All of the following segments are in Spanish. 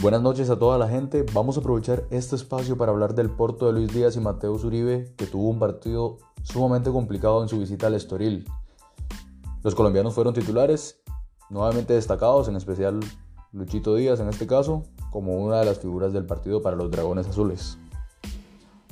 Buenas noches a toda la gente. Vamos a aprovechar este espacio para hablar del Porto de Luis Díaz y Mateus Uribe, que tuvo un partido sumamente complicado en su visita al Estoril. Los colombianos fueron titulares, nuevamente destacados, en especial Luchito Díaz en este caso, como una de las figuras del partido para los Dragones Azules.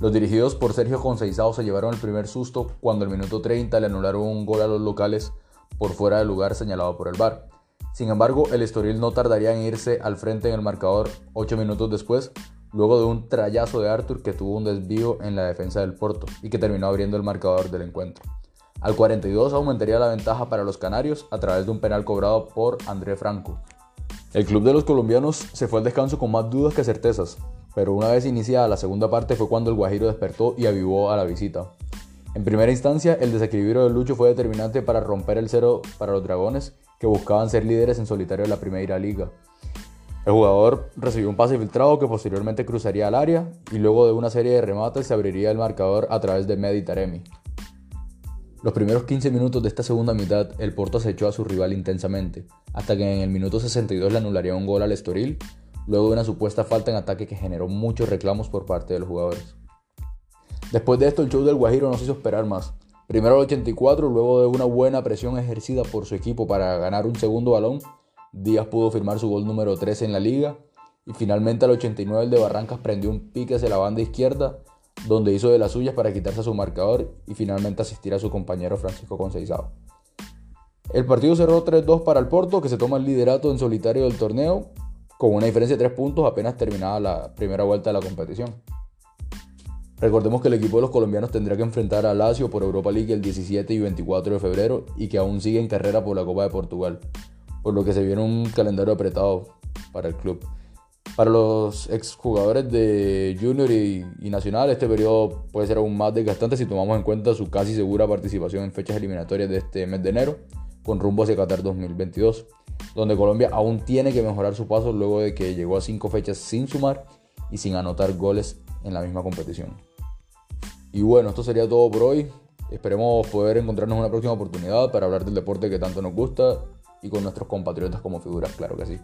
Los dirigidos por Sergio Conceizao se llevaron el primer susto cuando al minuto 30 le anularon un gol a los locales por fuera del lugar señalado por el VAR. Sin embargo, el Estoril no tardaría en irse al frente en el marcador 8 minutos después, luego de un trayazo de Arthur que tuvo un desvío en la defensa del Porto y que terminó abriendo el marcador del encuentro. Al 42 aumentaría la ventaja para los canarios a través de un penal cobrado por André Franco. El club de los colombianos se fue al descanso con más dudas que certezas, pero una vez iniciada la segunda parte fue cuando el Guajiro despertó y avivó a la visita. En primera instancia, el desequilibrio de Lucho fue determinante para romper el cero para los Dragones que buscaban ser líderes en solitario de la Primera Liga. El jugador recibió un pase filtrado que posteriormente cruzaría al área y luego de una serie de remates se abriría el marcador a través de Medi Taremi. Los primeros 15 minutos de esta segunda mitad, el Porto acechó a su rival intensamente, hasta que en el minuto 62 le anularía un gol al Estoril, luego de una supuesta falta en ataque que generó muchos reclamos por parte de los jugadores. Después de esto, el show del Guajiro no se hizo esperar más, Primero al 84, luego de una buena presión ejercida por su equipo para ganar un segundo balón, Díaz pudo firmar su gol número 13 en la liga. Y finalmente al 89 el de Barrancas prendió un pique hacia la banda izquierda, donde hizo de las suyas para quitarse a su marcador y finalmente asistir a su compañero Francisco Conceizado. El partido cerró 3-2 para el Porto, que se toma el liderato en solitario del torneo, con una diferencia de 3 puntos apenas terminada la primera vuelta de la competición. Recordemos que el equipo de los colombianos tendrá que enfrentar a Lazio por Europa League el 17 y 24 de febrero y que aún sigue en carrera por la Copa de Portugal, por lo que se viene un calendario apretado para el club. Para los exjugadores de Junior y, Nacional, este periodo puede ser aún más desgastante si tomamos en cuenta su casi segura participación en fechas eliminatorias de este mes de enero, con rumbo hacia Qatar 2022, donde Colombia aún tiene que mejorar su paso luego de que llegó a cinco fechas sin sumar y sin anotar goles en la misma competición. Y bueno, esto sería todo por hoy. Esperemos poder encontrarnos en una próxima oportunidad para hablar del deporte que tanto nos gusta y con nuestros compatriotas como figuras, claro que sí.